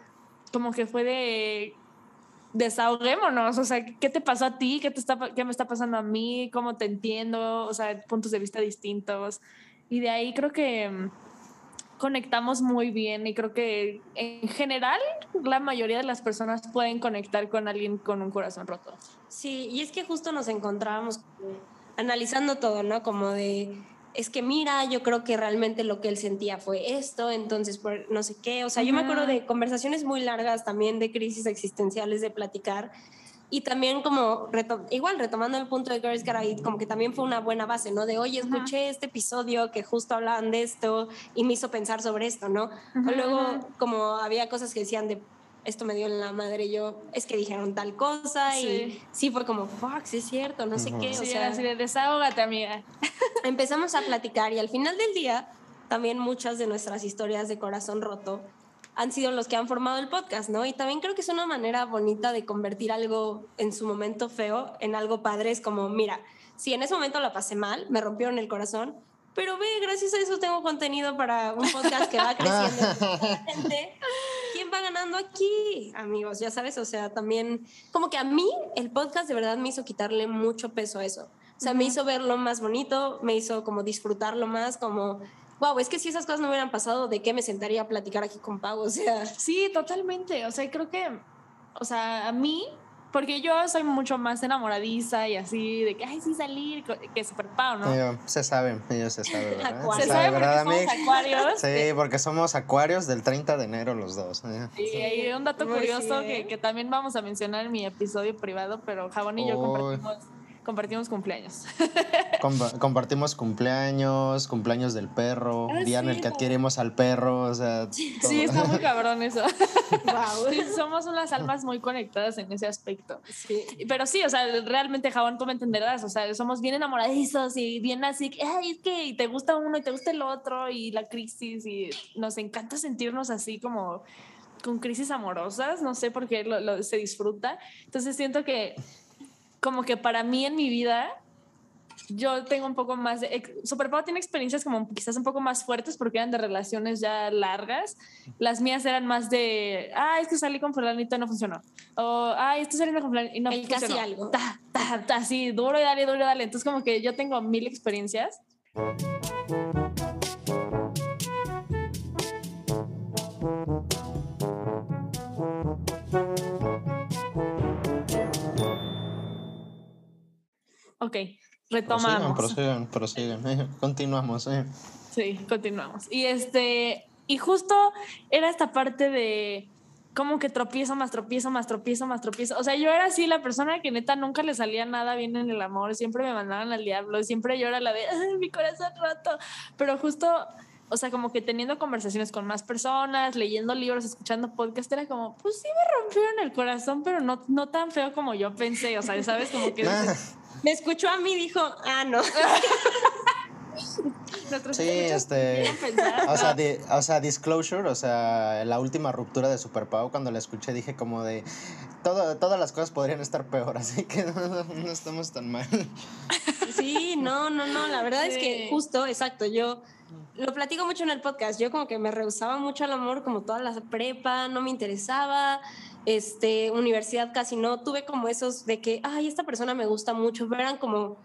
como que fue de desahoguémonos, o sea, ¿qué te pasó a ti? ¿Qué, te está, ¿Qué me está pasando a mí? ¿Cómo te entiendo? O sea, puntos de vista distintos. Y de ahí creo que mm, conectamos muy bien y creo que en general la mayoría de las personas pueden conectar con alguien con un corazón roto. Sí, y es que justo nos encontrábamos analizando todo, ¿no? Como de es que mira, yo creo que realmente lo que él sentía fue esto, entonces por no sé qué, o sea, yo me acuerdo de conversaciones muy largas también de crisis existenciales de platicar y también como igual retomando el punto de Girls Get como que también fue una buena base, ¿no? De, oye, escuché este episodio que justo hablaban de esto y me hizo pensar sobre esto, ¿no? Luego como había cosas que decían de, esto me dio en la madre yo, es que dijeron tal cosa y sí fue como, fuck, sí es cierto, no sé qué. o sea, así de desahógate, amiga. empezamos a platicar y al final del día también muchas de nuestras historias de corazón roto han sido los que han formado el podcast, ¿no? Y también creo que es una manera bonita de convertir algo en su momento feo en algo padre. Es como, mira, si en ese momento la pasé mal, me rompieron el corazón, pero ve, gracias a eso tengo contenido para un podcast que va creciendo. ¿Quién va ganando aquí, amigos? Ya sabes, o sea, también como que a mí el podcast de verdad me hizo quitarle mucho peso a eso. O sea, me hizo verlo más bonito, me hizo como disfrutarlo más, como wow, es que si esas cosas no hubieran pasado, ¿de qué me sentaría a platicar aquí con Pau? O sea. Sí, totalmente. O sea, creo que, o sea, a mí Porque yo soy mucho más enamoradiza y así, de que, ay, sí, salir, que Super Pau, ¿no? Ellos se saben, ellos se saben, ¿verdad? Acuarios. Se sabe porque ¿verdad, somos amiga? acuarios. Sí, porque somos acuarios del 30 de enero los dos. ¿eh? Y hay un dato Muy curioso sí, que, que también vamos a mencionar en mi episodio privado, pero Jabón y yo Uy. compartimos, compartimos cumpleaños. Compa- compartimos cumpleaños, cumpleaños del perro, Ah, día en sí, el que adquirimos al perro, o sea, Sí, todo. está muy cabrón eso. Wow. Sí, somos unas almas muy conectadas en ese aspecto. Sí. Pero sí, o sea, realmente, Jabón, tú me entenderás. O sea, somos bien enamoradizos y bien así, que, ay, es que y te gusta uno y te gusta el otro y la crisis y nos encanta sentirnos así como con crisis amorosas. No sé por qué lo, lo- se disfruta. Entonces siento que como que para mí en mi vida yo tengo un poco más de... ex- Super Pau tiene experiencias como quizás un poco más fuertes porque eran de relaciones ya largas. Las mías eran más de, ah, es que salí con fulanito y no funcionó. O, ah, estoy saliendo con fulanito y no El casi funcionó. algo. Ta, ta, ta, así, duro y dale, duro y dale. Entonces como que yo tengo mil experiencias. Ok, retomamos. Prosigan, prosigan, prosigan. Continuamos. eh. Sí, continuamos. Y este, y justo era esta parte de como que tropiezo más tropiezo más tropiezo más tropiezo. O sea, yo era así la persona que neta nunca le salía nada bien en el amor, siempre me mandaban al diablo, siempre yo era la de "Ay, mi corazón roto. Pero justo, o sea, como que teniendo conversaciones con más personas, leyendo libros, escuchando podcast, era como, pues sí me rompieron el corazón, pero no, no tan feo como yo pensé. O sea, ¿sabes? Como que Me escuchó a mí y dijo, ah, no. nuestros Sí, este. O sea, di- o sea, disclosure, o sea, la última ruptura de Super Pau, cuando la escuché dije como de, todo, todas las cosas podrían estar peor, así que no, no estamos tan mal. Sí, no, no, no. La verdad es que justo, exacto, yo lo platico mucho en el podcast. Yo como que me rehusaba mucho al amor, como toda la prepa, no me interesaba. Este, universidad casi no. Tuve como esos de que, ay, esta persona me gusta mucho, pero eran como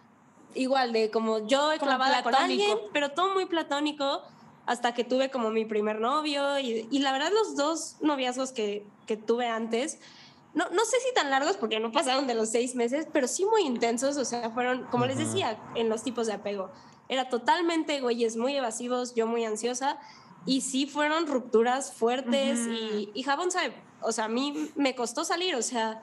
igual de como yo Como clavada con alguien, pero todo muy platónico. Hasta que tuve como mi primer novio y, y la verdad los dos noviazgos que, que tuve antes, no, no sé si tan largos porque no pasaron de los seis meses, pero sí muy intensos, o sea, fueron, como les decía, en los tipos de apego. Era totalmente güeyes muy evasivos, yo muy ansiosa, y sí fueron rupturas fuertes y, y Jabón sabe, o sea, a mí me costó salir, o sea,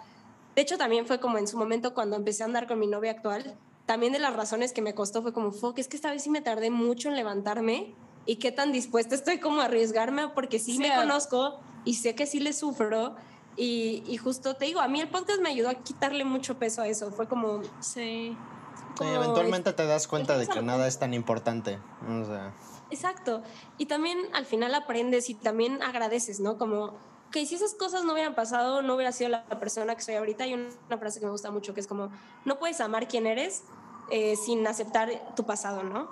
de hecho también fue como en su momento cuando empecé a andar con mi novia actual, también de las razones que me costó fue como, fuck, es que esta vez sí me tardé mucho en levantarme y qué tan dispuesta estoy como a arriesgarme porque sí, Sí, me conozco y sé que sí le sufro y, y justo te digo, a mí el podcast me ayudó a quitarle mucho peso a eso, fue como... Sí. Sí, como eventualmente te das cuenta de que nada es tan importante, o sea, Exacto. Y también al final aprendes y también agradeces, ¿no? Como que si esas cosas no hubieran pasado, no hubiera sido la persona que soy ahorita. Hay una frase que me gusta mucho que es como, no puedes amar quien eres eh, sin aceptar tu pasado, ¿no?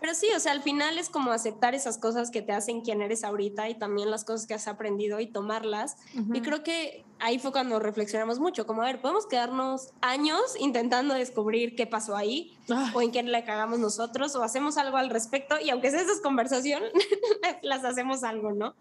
Pero sí, o sea, al final es como aceptar esas cosas que te hacen quien eres ahorita y también las cosas que has aprendido y tomarlas. Y creo que ahí fue cuando reflexionamos mucho, como, a ver, podemos quedarnos años intentando descubrir qué pasó ahí Ay. o en qué le cagamos nosotros o hacemos algo al respecto y aunque sea esas conversación, las hacemos algo, ¿no?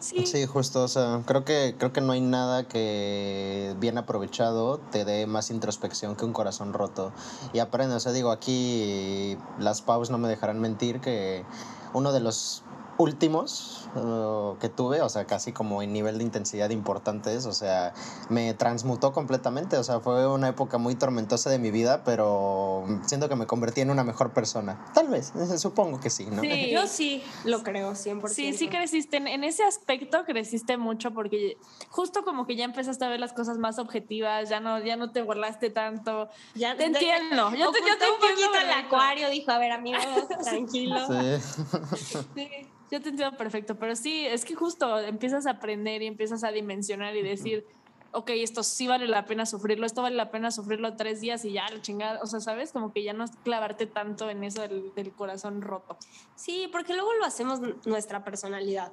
Sí. Sí, justo, o sea, creo que, creo que no hay nada que bien aprovechado te dé más introspección que un corazón roto. Y aprende, o sea, digo, aquí las paus no me dejarán mentir que uno de los últimos eh, que tuve, o sea, casi como en nivel de intensidad importantes, o sea, me transmutó completamente, o sea, fue una época muy tormentosa de mi vida, pero siento que me convertí en una mejor persona. Tal vez, supongo que sí, ¿no? Sí. Yo sí lo creo, 100%. Sí, sí creciste, en, en ese aspecto creciste mucho porque justo como que ya empezaste a ver las cosas más objetivas, ya no, ya no te burlaste tanto. Ya Te entiendo, yo te, yo te un entiendo poquito el acuario, dijo, a ver, amigo, tranquilo. Sí. Sí, yo te entiendo perfecto, pero sí, es que justo empiezas a aprender y empiezas a dimensionar y decir, ok, esto sí vale la pena sufrirlo, esto vale la pena sufrirlo tres días y ya, la chingada, o sea, ¿sabes? Como que ya no clavarte tanto en eso del, del corazón roto. Sí, porque luego lo hacemos nuestra personalidad.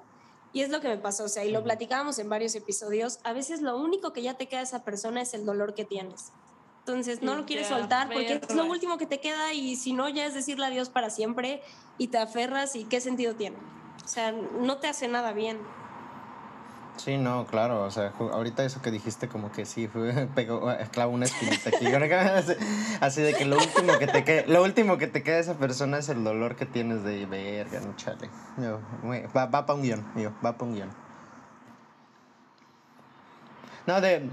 Y es lo que me pasó, o sea, y lo platicábamos en varios episodios, a veces lo único que ya te queda de esa persona es el dolor que tienes. Entonces no lo quieres soltar porque es lo último que te queda y si no ya es decirle adiós para siempre y te aferras y qué sentido tiene. O sea, no te hace nada bien. Sí, no, claro, o sea, ahorita eso que dijiste como que sí, fue, pegó, eh, clavó una espinita aquí. Así- de que lo último que te queda, lo último que te queda de esa persona es el dolor que tienes de verga, no chale. Yo, va, va para un guion, yo, va para un guion. No, de,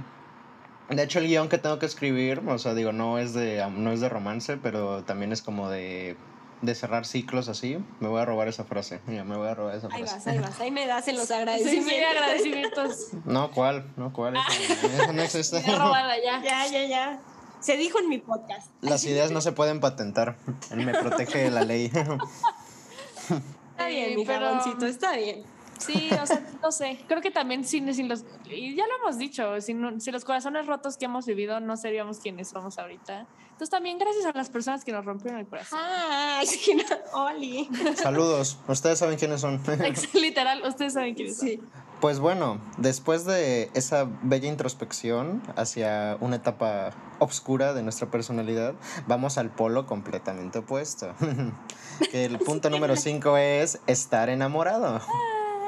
de hecho el guion que tengo que escribir, o sea, digo, no es de, no es de romance, pero también es como de, de cerrar ciclos así. Me voy a robar esa frase, mira, me voy a robar esa Ahí frase. vas, ahí vas, ahí me das en los Sí, agradecimientos. sí, agradecimientos. No, ¿cuál? No, ¿cuál? Eso, eso no existe. Ya robada ya. Ya, ya, ya. Se dijo en mi podcast. Las ideas no se pueden patentar. Él me protege de la ley. Está bien, Sí, mi pero- jaboncito, está bien. Sí, o sea, no sé. Creo que también sin, sin los. Y ya lo hemos dicho, sin, sin los corazones rotos que hemos vivido, no seríamos quienes somos ahorita. Entonces, también gracias a las personas que nos rompieron el corazón. Ay, sí, no, Oli. Saludos. Ustedes saben quiénes son. Literal, ustedes saben quiénes son. Sí. Pues bueno, después de esa bella introspección hacia una etapa oscura de nuestra personalidad, vamos al polo completamente opuesto. que el punto número 5 es estar enamorado.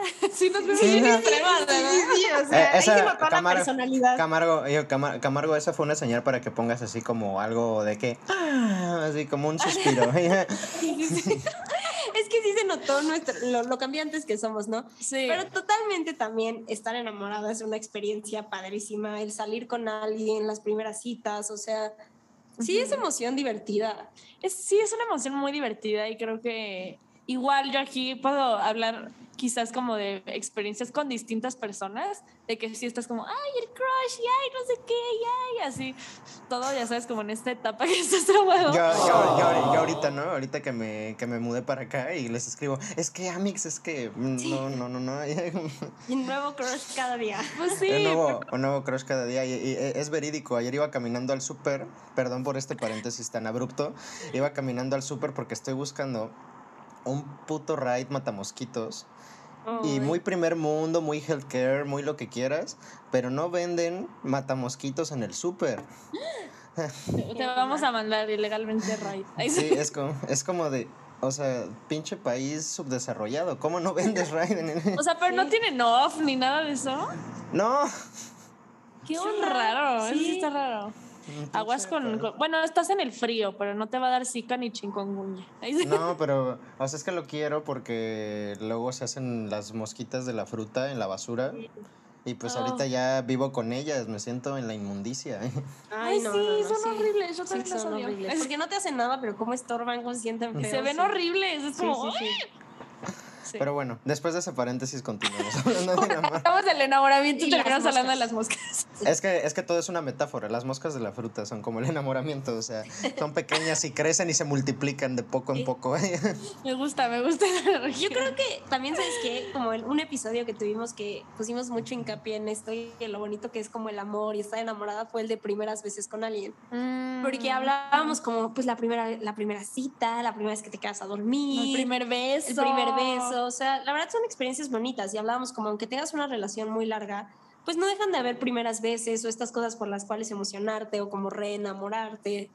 Sí, nos vemos Sí. Sí, sí, o sea, Eh, ahí esa se notó la Camargo- personalidad. Camargo, yo, Cama- Camargo, esa fue una señal para que pongas así como algo de que, ah, así como un suspiro. Es que sí se notó nuestro, lo, lo cambiantes que somos, ¿no? Sí. Pero totalmente también estar enamorada es una experiencia padrísima, el salir con alguien, las primeras citas, o sea, sí es emoción divertida. Es, sí, es una emoción muy divertida y creo que igual yo aquí puedo hablar quizás como de experiencias con distintas personas, de que si estás como, ay, el crush, y ay, no sé qué, y ay, así, todo ya sabes, como en esta etapa que estás traumado. Yo, yo, yo, yo ahorita, ¿no? Ahorita que me, que me mudé para acá y les escribo, es que Amix, es que mm, no, no, no, no. Y un nuevo crush cada día. Pues sí, un, nuevo, un nuevo crush cada día y, y es verídico. Ayer iba caminando al súper, perdón por este paréntesis tan abrupto, iba caminando al súper porque estoy buscando un puto ride matamosquitos y Ay. muy primer mundo, muy healthcare, muy lo que quieras, pero no venden matamosquitos en el súper. te vamos a mandar ilegalmente raid. Sí, es como, es como de, o sea, pinche país subdesarrollado, ¿cómo no vendes ride en el- O sea, pero no Sí. tienen off ni nada de eso. No. Qué chula. raro, Sí. está raro. Aguas con, con- Bueno, estás en el frío, pero no te va a dar zika ni sí. No, pero, o sea, es que lo quiero porque luego se hacen las mosquitas de la fruta en la basura. Y pues Oh. ahorita ya vivo con ellas, me siento en la inmundicia. Ay, sí, son sí. horribles, yo Sí, también las son odio. horribles. Porque no te hacen nada, pero cómo estorban, cómo se sienten feos. se ven sí. horribles, es Sí, como... Pero bueno, después de ese paréntesis continuamos hablando de amor. Estamos del enamoramiento y terminamos hablando de las moscas. Es que, es que todo es una metáfora. Las moscas de la fruta son como el enamoramiento. O sea, son pequeñas y crecen y se multiplican de poco en poco. Me gusta, me gusta Yo creo que también, ¿sabes qué? Como el- un episodio que tuvimos que pusimos mucho hincapié en esto y en lo bonito que es como el amor y estar enamorada fue el de primeras veces con alguien. Mm. Porque hablábamos como, pues, la primera, la primera cita, la primera vez que te quedas a dormir. El primer beso. el primer beso. O sea, la verdad son experiencias bonitas y hablábamos como, aunque tengas una relación muy larga, pues no dejan de haber primeras veces o estas cosas por las cuales emocionarte o como reenamorarte.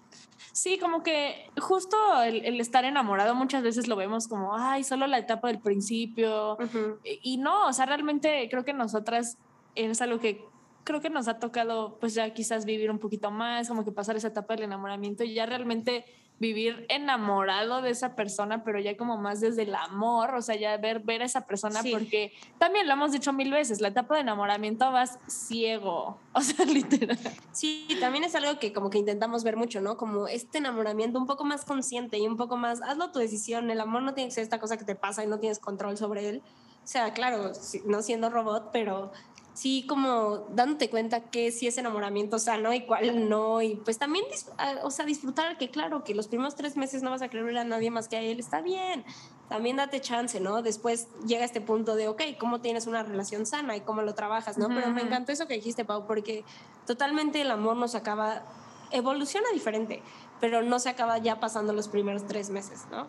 Sí, como que justo el, el estar enamorado muchas veces lo vemos como, ay, solo la etapa del principio. Ujú. Y, y no, o sea, realmente creo que nosotras es algo que creo que nos ha tocado pues ya quizás vivir un poquito más, como que pasar esa etapa del enamoramiento y ya realmente vivir enamorado de esa persona, pero ya como más desde el amor, o sea, ya ver, ver a esa persona, Sí. porque también lo hemos dicho mil veces, la etapa de enamoramiento vas ciego, o sea, literal. Sí, también es algo que como que intentamos ver mucho, ¿no? Como este enamoramiento un poco más consciente y un poco más, hazlo tu decisión, el amor no tiene que ser esta cosa que te pasa y no tienes control sobre él. O sea, claro, no siendo robot, pero sí como dándote cuenta que sí es enamoramiento sano y cuál no, y pues también, ah, o sea, disfrutar que claro, que los primeros tres meses no vas a querer ver a nadie más que a él, está bien, también date chance, ¿no? Después llega este punto de, ok, ¿cómo tienes una relación sana y cómo lo trabajas, ¿no? Pero me encantó eso que dijiste, Pau, porque totalmente el amor nos acaba, evoluciona diferente, pero no se acaba ya pasando los primeros tres meses, ¿no?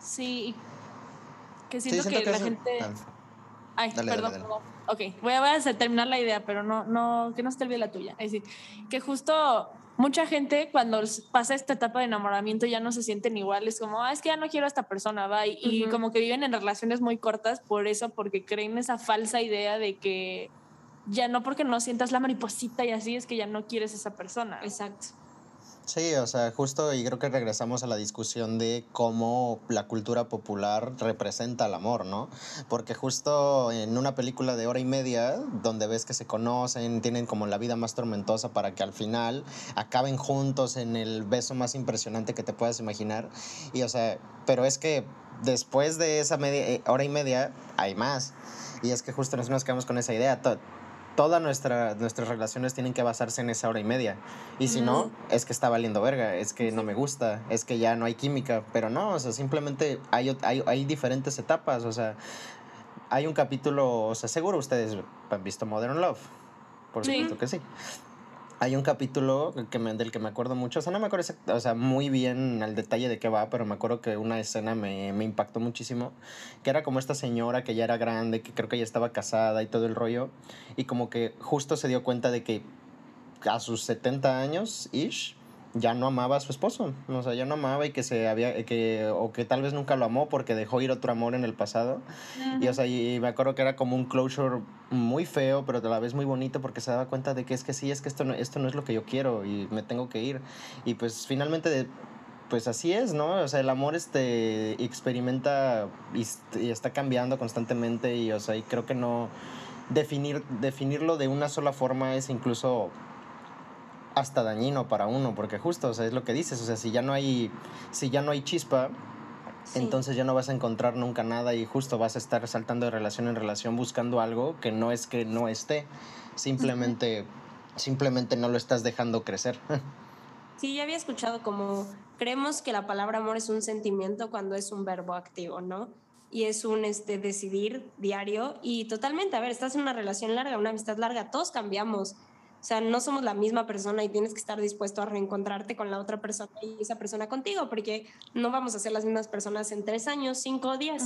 Sí, que Sí, siento, siento que, que la gente... ah, Ay, Dale, perdón, dale, dale. Ok, voy a, voy a terminar la idea, pero no, no, que no se te olvide la tuya. Es decir, que justo mucha gente cuando pasa esta etapa de enamoramiento ya no se sienten iguales, como, ah, es que ya no quiero a esta persona, va, y, como que viven en relaciones muy cortas por eso, porque creen esa falsa idea de que ya no porque no sientas la mariposita y así es que ya no quieres a esa persona. Exacto. Sí, o sea, justo y creo que regresamos a la discusión de cómo la cultura popular representa el amor, ¿no? Porque justo en una película de hora y media, donde ves que se conocen, tienen como la vida más tormentosa para que al final acaben juntos en el beso más impresionante que te puedas imaginar. Y o sea, pero es que después de esa media, eh, hora y media hay más. Y es que justo nos quedamos con esa idea todas nuestra, nuestras relaciones tienen que basarse en esa hora y media. Y si no, es que está valiendo verga, es que no me gusta, es que ya no hay química. Pero no, o sea, simplemente hay, hay, hay diferentes etapas. O sea, hay un capítulo, o sea, seguro ustedes han visto Modern Love. Por supuesto que sí hay un capítulo del que me acuerdo mucho, o sea, no me acuerdo o sea, muy bien al detalle de qué va, pero me acuerdo que una escena me, me, impactó muchísimo, que era como esta señora que ya era grande, que creo que ya estaba casada y todo el rollo, y como que justo se dio cuenta de que a sus 70 años, ish, ya no amaba a su esposo, o sea, ya no amaba y que se había, que, o que tal vez nunca lo amó porque dejó ir otro amor en el pasado. Y, o sea, y, me acuerdo que era como un closure muy feo, pero a la vez muy bonito porque se daba cuenta de que es que sí, es que esto no, esto no es lo que yo quiero y me tengo que ir. Y pues finalmente, pues así es, ¿no? O sea, el amor este, experimenta y, y está cambiando constantemente y, o sea, y creo que no... Definir, definirlo de una sola forma es incluso hasta dañino para uno, porque justo, o sea, es lo que dices, o sea, si ya no hay, si ya no hay chispa, entonces ya no vas a encontrar nunca nada y justo vas a estar saltando de relación en relación buscando algo que no es que no esté, simplemente, simplemente no lo estás dejando crecer. Sí, ya había escuchado como creemos que la palabra amor es un sentimiento cuando es un verbo activo, ¿no? Y es un este, decidir diario y totalmente, a ver, estás en una relación larga, una amistad larga, todos cambiamos o sea, no somos la misma persona y tienes que estar dispuesto a reencontrarte con la otra persona y esa persona contigo, porque no vamos a ser las mismas personas en tres años, cinco días.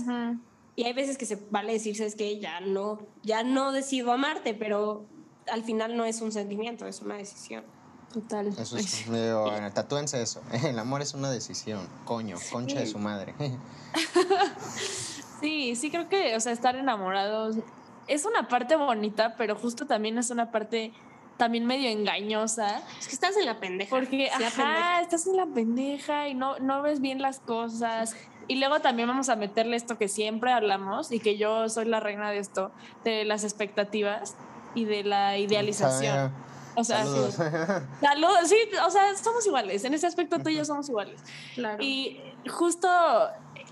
Y hay veces que se vale decirse es que ya no, ya no decido amarte, pero al final no es un sentimiento, es una decisión. Total. Eso es, tatúense eso. El amor es una decisión. Coño, concha de su madre. sí, sí creo que, o sea, estar enamorados es una parte bonita, pero justo también es una parte también medio engañosa. Es que estás en la pendeja. Porque, ajá, estás en la pendeja y no, no ves bien las cosas. Y luego también vamos a meterle esto que siempre hablamos y que yo soy la reina de esto, de las expectativas y de la idealización. O sea, saludos. Sí, sí, o sea, somos iguales. En ese aspecto tú y yo somos iguales. Claro. Y justo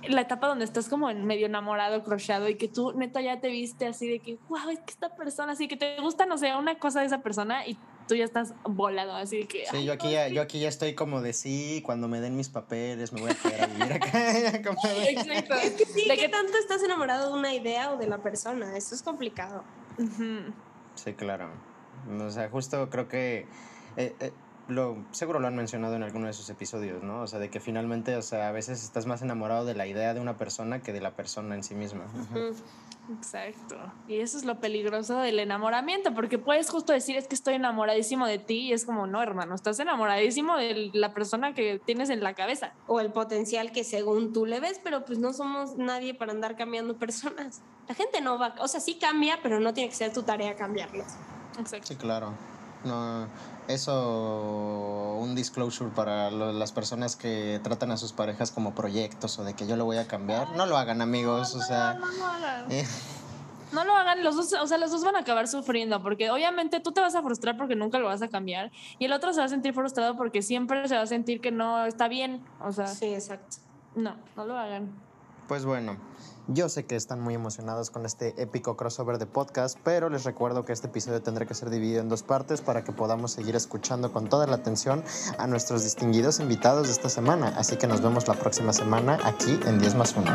la etapa donde estás como en medio enamorado, crochado y que tú neta ya te viste así de que, wow, es que esta persona, así que te gusta, no sé, una cosa de esa persona y tú ya estás volado, así de que... Sí, yo aquí, ya, yo aquí ya estoy como de sí, cuando me den mis papeles me voy a quedar a vivir acá. Exacto. Es que sí, ¿De qué tanto estás enamorado de una idea o de la persona? Eso es complicado. Sí, claro. O sea, justo creo que... Eh, eh, lo, seguro lo han mencionado en alguno de sus episodios, ¿no? O sea, de que finalmente, o sea, a veces estás más enamorado de la idea de una persona que de la persona en sí misma. Exacto. Y eso es lo peligroso del enamoramiento, porque puedes justo decir es que estoy enamoradísimo de ti y es como, no, hermano, estás enamoradísimo de la persona que tienes en la cabeza. O el potencial que según tú le ves, pero pues no somos nadie para andar cambiando personas. La gente no va, o sea, sí cambia, pero no tiene que ser tu tarea cambiarlas. Exacto. Sí, claro. No, eso, un disclosure para las personas que tratan a sus parejas como proyectos o de que yo lo voy a cambiar. No lo hagan, amigos. o sea, no, lo hagan. Eh. No lo hagan, los dos, o sea, los dos van a acabar sufriendo, porque obviamente tú te vas a frustrar porque nunca lo vas a cambiar, y el otro se va a sentir frustrado porque siempre se va a sentir que no está bien. O sea, sí, exacto. No, no lo hagan. Pues bueno, yo sé que están muy emocionados con este épico crossover de podcast, pero les recuerdo que este episodio tendrá que ser dividido en dos partes para que podamos seguir escuchando con toda la atención a nuestros distinguidos invitados de esta semana. Así que nos vemos la próxima semana aquí en 10 más 1.